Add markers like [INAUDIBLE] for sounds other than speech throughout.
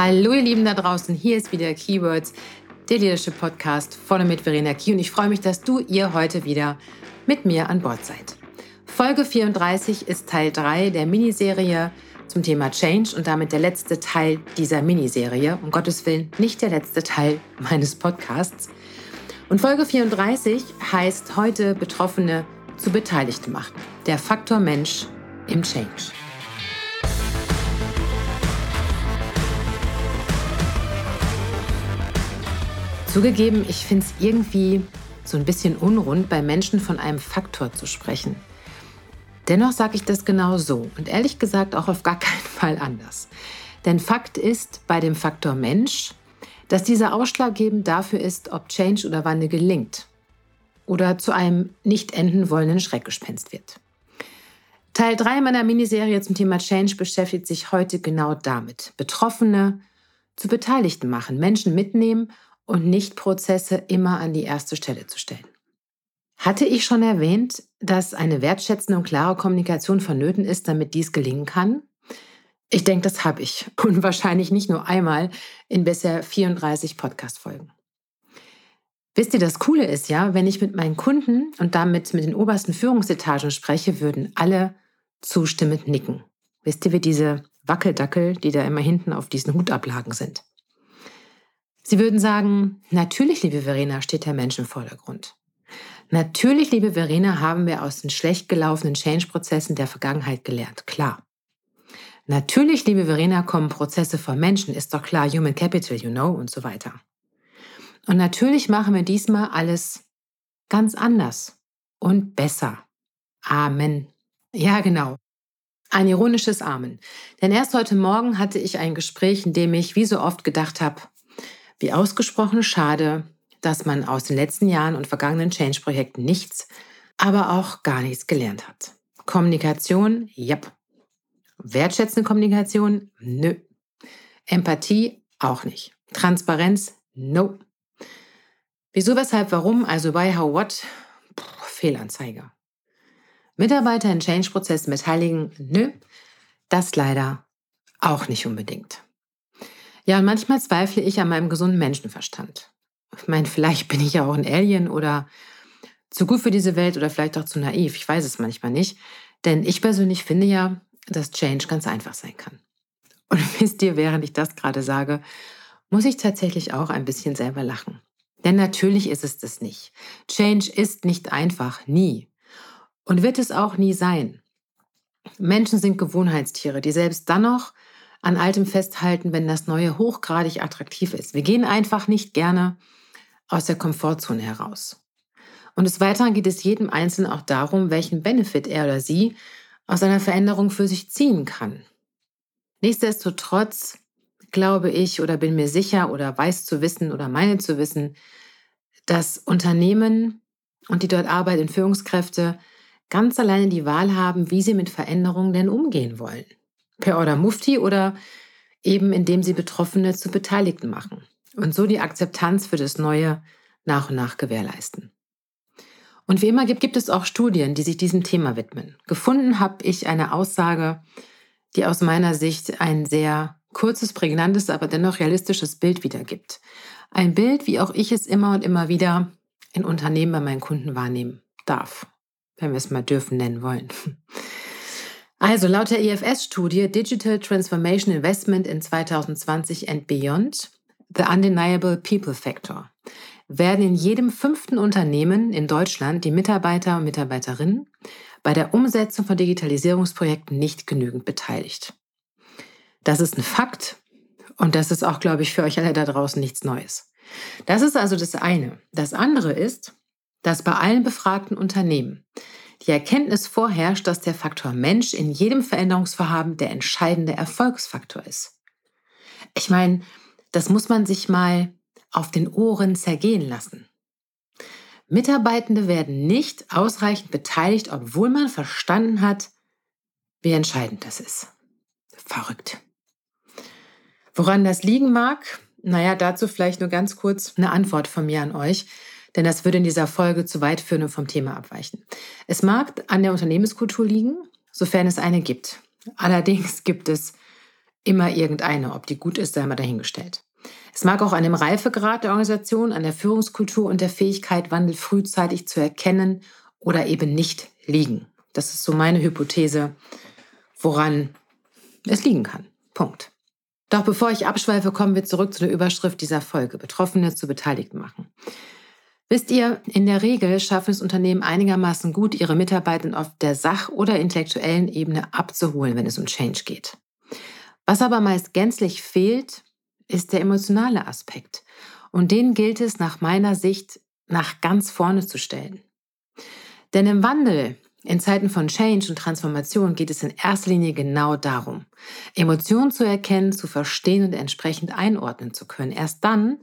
Hallo ihr Lieben da draußen, hier ist wieder Keywords, der Leadership Podcast vorne mit Verena Key und ich freue mich, dass du ihr heute wieder mit mir an Bord seid. Folge 34 ist Teil 3 der Miniserie zum Thema Change und damit der letzte Teil dieser Miniserie. Um Gottes Willen, nicht der letzte Teil meines Podcasts. Und Folge 34 heißt heute Betroffene zu Beteiligten machen. Der Faktor Mensch im Change. Zugegeben, ich finde es irgendwie so ein bisschen unrund, bei Menschen von einem Faktor zu sprechen. Dennoch sage ich das genau so und ehrlich gesagt auch auf gar [LAUGHS] keinen Fall anders. Denn Fakt ist bei dem Faktor Mensch, dass dieser ausschlaggebend dafür ist, ob Change oder Wandel gelingt oder zu einem nicht enden wollenden Schreckgespenst wird. Teil 3 meiner Miniserie zum Thema Change beschäftigt sich heute genau damit. Betroffene zu Beteiligten machen, Menschen mitnehmen und nicht Prozesse immer an die erste Stelle zu stellen. Hatte ich schon erwähnt, dass eine wertschätzende und klare Kommunikation vonnöten ist, damit dies gelingen kann? Ich denke, das habe ich. Und [LAUGHS] wahrscheinlich nicht nur einmal in bisher 34 Podcast-Folgen. Wisst ihr, das Coole ist ja, wenn ich mit meinen Kunden und damit mit den obersten Führungsetagen spreche, würden alle zustimmend nicken. Wisst ihr, wie diese Wackeldackel, die da immer hinten auf diesen Hutablagen sind? Sie würden sagen, natürlich, liebe Verena, steht der Mensch im Vordergrund. Natürlich, liebe Verena, haben wir aus den schlecht gelaufenen Change-Prozessen der Vergangenheit gelernt, klar. Natürlich, liebe Verena, kommen Prozesse von Menschen, ist doch klar, Human Capital, you know, und so weiter. Und natürlich machen wir diesmal alles ganz anders und besser. Amen. Ja, genau. Ein ironisches Amen. Denn erst heute Morgen hatte ich ein Gespräch, in dem ich wie so oft gedacht habe, wie ausgesprochen schade, dass man aus den letzten Jahren und vergangenen Change-Projekten nichts, aber auch gar nichts gelernt hat. Kommunikation, yep. Wertschätzende Kommunikation, nö. Empathie, auch nicht. Transparenz, no. Wieso, weshalb, warum, also bei How What, Puh, Fehlanzeige. Mitarbeiter in Change-Prozessen beteiligen, nö. Das leider auch nicht unbedingt. Ja, und manchmal zweifle ich an meinem gesunden Menschenverstand. Ich meine, vielleicht bin ich ja auch ein Alien oder zu gut für diese Welt oder vielleicht auch zu naiv. Ich weiß es manchmal nicht. Denn ich persönlich finde ja, dass Change ganz einfach sein kann. Und [LAUGHS] wisst ihr, während ich das gerade sage, muss ich tatsächlich auch ein bisschen selber lachen. Denn natürlich ist es das nicht. Change ist nicht einfach, nie. Und wird es auch nie sein. Menschen sind Gewohnheitstiere, die selbst dann noch an Altem festhalten, wenn das Neue hochgradig attraktiv ist. Wir gehen einfach nicht gerne aus der Komfortzone heraus. Und des Weiteren geht es jedem Einzelnen auch darum, welchen Benefit er oder sie aus einer Veränderung für sich ziehen kann. Nichtsdestotrotz glaube ich oder bin mir sicher oder weiß zu wissen oder meine zu wissen, dass Unternehmen und die dort arbeitenden Führungskräfte ganz alleine die Wahl haben, wie sie mit Veränderungen denn umgehen wollen. Per Order Mufti oder eben indem sie Betroffene zu Beteiligten machen und so die Akzeptanz für das Neue nach und nach gewährleisten. Und wie immer gibt, gibt es auch Studien, die sich diesem Thema widmen. Gefunden habe ich eine Aussage, die aus meiner Sicht ein sehr kurzes, prägnantes, aber dennoch realistisches Bild wiedergibt. Ein Bild, wie auch ich es immer und immer wieder in Unternehmen bei meinen Kunden wahrnehmen darf, wenn wir es mal dürfen nennen wollen. Also laut der IFS-Studie Digital Transformation Investment in 2020 and Beyond, The Undeniable People Factor, werden in jedem fünften Unternehmen in Deutschland die Mitarbeiter und Mitarbeiterinnen bei der Umsetzung von Digitalisierungsprojekten nicht genügend beteiligt. Das ist ein Fakt und das ist auch, glaube ich, für euch alle da draußen nichts Neues. Das ist also das eine. Das andere ist, dass bei allen befragten Unternehmen die Erkenntnis vorherrscht, dass der Faktor Mensch in jedem Veränderungsvorhaben der entscheidende Erfolgsfaktor ist. Ich meine, das muss man sich mal auf den Ohren zergehen lassen. Mitarbeitende werden nicht ausreichend beteiligt, obwohl man verstanden hat, wie entscheidend das ist. Verrückt. Woran das liegen mag? Naja, dazu vielleicht nur ganz kurz eine Antwort von mir an euch denn das würde in dieser Folge zu weit führen und vom Thema abweichen. Es mag an der Unternehmenskultur liegen, sofern es eine gibt. Allerdings gibt es immer irgendeine. Ob die gut ist, sei mal dahingestellt. Es mag auch an dem Reifegrad der Organisation, an der Führungskultur und der Fähigkeit, Wandel frühzeitig zu erkennen oder eben nicht liegen. Das ist so meine Hypothese, woran es liegen kann. Punkt. Doch bevor ich abschweife, kommen wir zurück zu der Überschrift dieser Folge, Betroffene zu Beteiligten machen. Wisst ihr, in der Regel schaffen es Unternehmen einigermaßen gut, ihre Mitarbeiter auf der sach- oder intellektuellen Ebene abzuholen, wenn es um Change geht. Was aber meist gänzlich fehlt, ist der emotionale Aspekt. Und den gilt es nach meiner Sicht nach ganz vorne zu stellen. Denn im Wandel, in Zeiten von Change und Transformation geht es in erster Linie genau darum, Emotionen zu erkennen, zu verstehen und entsprechend einordnen zu können. Erst dann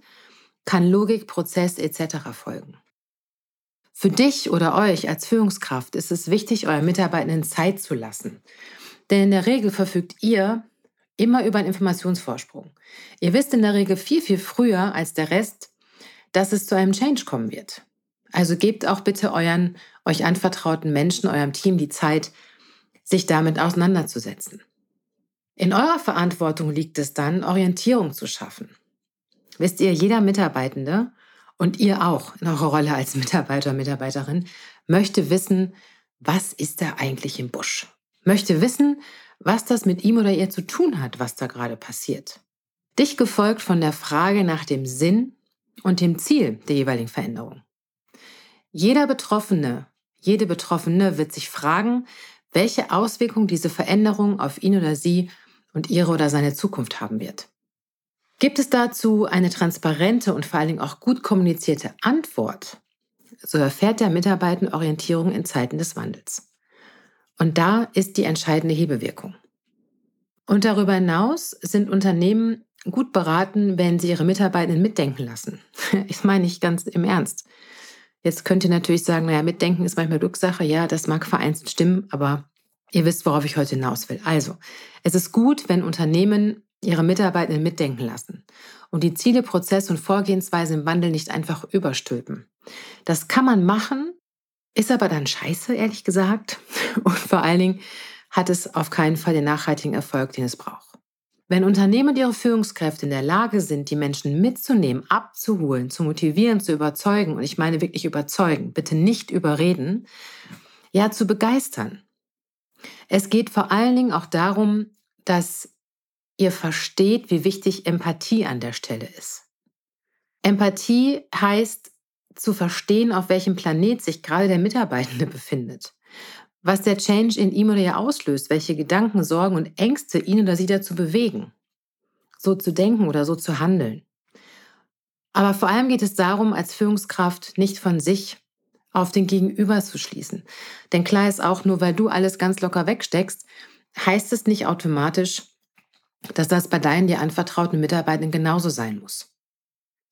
kann Logik, Prozess etc. folgen. Für dich oder euch als Führungskraft ist es wichtig, euren Mitarbeitenden Zeit zu lassen. Denn in der Regel verfügt ihr immer über einen Informationsvorsprung. Ihr wisst in der Regel viel, viel früher als der Rest, dass es zu einem Change kommen wird. Also gebt auch bitte euren euch anvertrauten Menschen, eurem Team die Zeit, sich damit auseinanderzusetzen. In eurer Verantwortung liegt es dann, Orientierung zu schaffen. Wisst ihr, jeder Mitarbeitende und ihr auch in eurer Rolle als Mitarbeiter, Mitarbeiterin möchte wissen, was ist da eigentlich im Busch? Möchte wissen, was das mit ihm oder ihr zu tun hat, was da gerade passiert. Dich gefolgt von der Frage nach dem Sinn und dem Ziel der jeweiligen Veränderung. Jeder Betroffene, jede Betroffene wird sich fragen, welche Auswirkungen diese Veränderung auf ihn oder sie und ihre oder seine Zukunft haben wird. Gibt es dazu eine transparente und vor allen Dingen auch gut kommunizierte Antwort, so erfährt der Mitarbeiter Orientierung in Zeiten des Wandels. Und da ist die entscheidende Hebewirkung. Und darüber hinaus sind Unternehmen gut beraten, wenn sie ihre Mitarbeitenden mitdenken lassen. [LAUGHS] Ich meine nicht ganz im Ernst. Jetzt könnt ihr natürlich sagen, naja, mitdenken ist manchmal Glückssache. Ja, das mag vereinzelt stimmen, aber ihr wisst, worauf ich heute hinaus will. Also, es ist gut, wenn Unternehmen ihre Mitarbeitenden mitdenken lassen und die Ziele, Prozesse und Vorgehensweise im Wandel nicht einfach überstülpen. Das kann man machen, ist aber dann scheiße, ehrlich gesagt. [LAUGHS] Und vor allen Dingen hat es auf keinen Fall den nachhaltigen Erfolg, den es braucht. Wenn Unternehmen und ihre Führungskräfte in der Lage sind, die Menschen mitzunehmen, abzuholen, zu motivieren, zu überzeugen, und ich meine wirklich überzeugen, bitte nicht überreden, ja, zu begeistern. Es geht vor allen Dingen auch darum, dass ihr versteht, wie wichtig Empathie an der Stelle ist. Empathie heißt zu verstehen, auf welchem Planet sich gerade der Mitarbeitende [LAUGHS] befindet was der Change in ihm oder ihr auslöst, welche Gedanken, Sorgen und Ängste ihn oder sie dazu bewegen, so zu denken oder so zu handeln. Aber vor allem geht es darum, als Führungskraft nicht von sich auf den Gegenüber zu schließen. Denn klar ist auch, nur weil du alles ganz locker wegsteckst, heißt es nicht automatisch, dass das bei deinen dir anvertrauten Mitarbeitern genauso sein muss.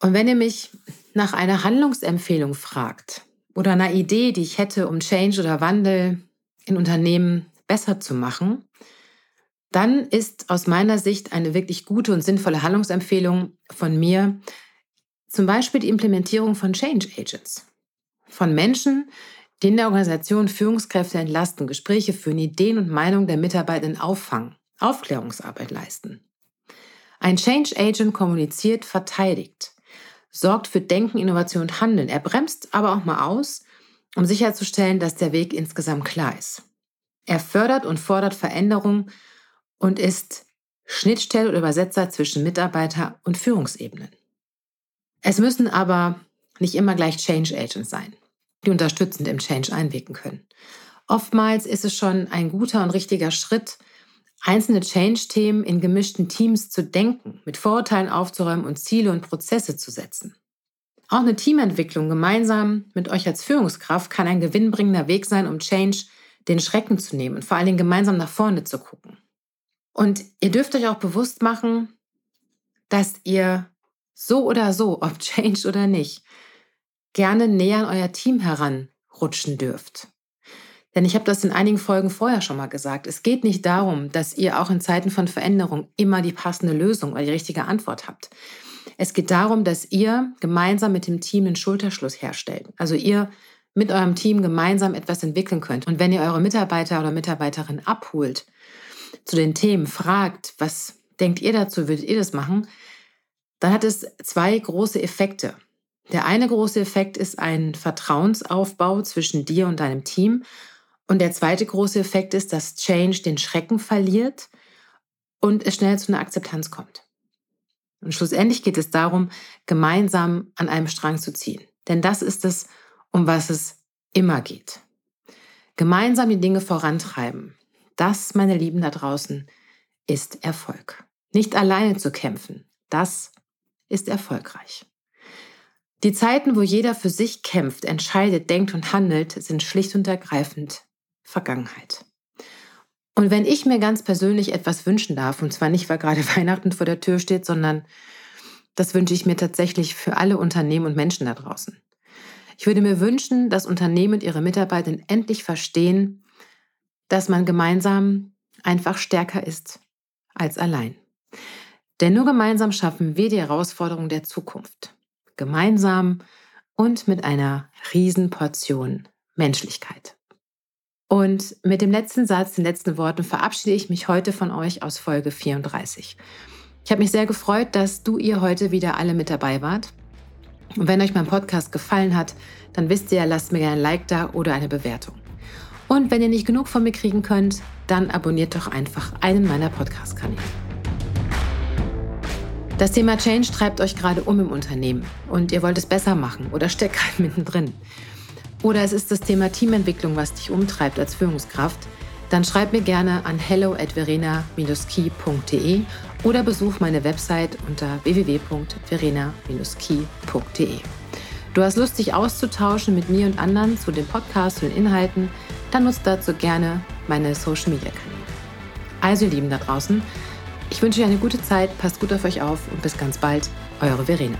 Und wenn ihr mich nach einer Handlungsempfehlung fragt oder einer Idee, die ich hätte, um Change oder Wandel in Unternehmen besser zu machen, dann ist aus meiner Sicht eine wirklich gute und sinnvolle Handlungsempfehlung von mir zum Beispiel die Implementierung von Change Agents. Von Menschen, die in der Organisation Führungskräfte entlasten, Gespräche führen, Ideen und Meinungen der Mitarbeitenden auffangen, Aufklärungsarbeit leisten. Ein Change Agent kommuniziert, verteidigt, sorgt für Denken, Innovation und Handeln. Er bremst aber auch mal aus um sicherzustellen, dass der Weg insgesamt klar ist. Er fördert und fordert Veränderung und ist Schnittstelle oder Übersetzer zwischen Mitarbeiter und Führungsebenen. Es müssen aber nicht immer gleich Change Agents sein, die unterstützend im Change einwirken können. Oftmals ist es schon ein guter und richtiger Schritt, einzelne Change-Themen in gemischten Teams zu denken, mit Vorurteilen aufzuräumen und Ziele und Prozesse zu setzen. Auch eine Teamentwicklung gemeinsam mit euch als Führungskraft kann ein gewinnbringender Weg sein, um Change den Schrecken zu nehmen und vor allen Dingen gemeinsam nach vorne zu gucken. Und ihr dürft euch auch bewusst machen, dass ihr so oder so, ob Change oder nicht, gerne näher an euer Team heranrutschen dürft. Denn ich habe das in einigen Folgen vorher schon mal gesagt. Es geht nicht darum, dass ihr auch in Zeiten von Veränderung immer die passende Lösung oder die richtige Antwort habt. Es geht darum, dass ihr gemeinsam mit dem Team einen Schulterschluss herstellt. Also ihr mit eurem Team gemeinsam etwas entwickeln könnt. Und wenn ihr eure Mitarbeiter oder Mitarbeiterin abholt, zu den Themen fragt, was denkt ihr dazu, würdet ihr das machen, dann hat es zwei große Effekte. Der eine große Effekt ist ein Vertrauensaufbau zwischen dir und deinem Team. Und der zweite große Effekt ist, dass Change den Schrecken verliert und es schnell zu einer Akzeptanz kommt. Und schlussendlich geht es darum, gemeinsam an einem Strang zu ziehen. Denn das ist es, um was es immer geht. Gemeinsam die Dinge vorantreiben. Das, meine Lieben da draußen, ist Erfolg. Nicht alleine zu kämpfen, das ist erfolgreich. Die Zeiten, wo jeder für sich kämpft, entscheidet, denkt und handelt, sind schlicht und ergreifend Vergangenheit. Und wenn ich mir ganz persönlich etwas wünschen darf, und zwar nicht, weil gerade [LAUGHS] Weihnachten vor der Tür steht, sondern das wünsche ich mir tatsächlich für alle Unternehmen und Menschen da draußen. Ich würde mir wünschen, dass Unternehmen und ihre Mitarbeiter endlich verstehen, dass man gemeinsam einfach stärker ist als allein. Denn nur gemeinsam schaffen wir die Herausforderungen der Zukunft. Gemeinsam und mit einer Riesenportion Menschlichkeit. Und mit dem letzten Satz, den letzten Worten verabschiede ich mich heute von euch aus Folge 34. Ich habe mich sehr gefreut, dass du ihr heute wieder alle mit dabei wart. Und wenn euch mein Podcast gefallen hat, dann wisst ihr, lasst mir gerne ein Like da oder eine Bewertung. Und wenn ihr nicht genug von mir kriegen könnt, dann abonniert doch einfach einen meiner Podcast-Kanäle. Das Thema Change treibt euch gerade um im Unternehmen und ihr wollt es besser machen oder steckt gerade mittendrin. Oder es ist das Thema Teamentwicklung, was dich umtreibt als Führungskraft, dann schreib mir gerne an hello at verena-key.de oder besuch meine Website unter www.verena-key.de. Du hast Lust, dich auszutauschen mit mir und anderen zu den Podcasts und Inhalten, dann nutzt dazu gerne meine Social Media Kanäle. Also, ihr Lieben da draußen, ich wünsche euch eine gute Zeit, passt gut auf euch auf und bis ganz bald, eure Verena.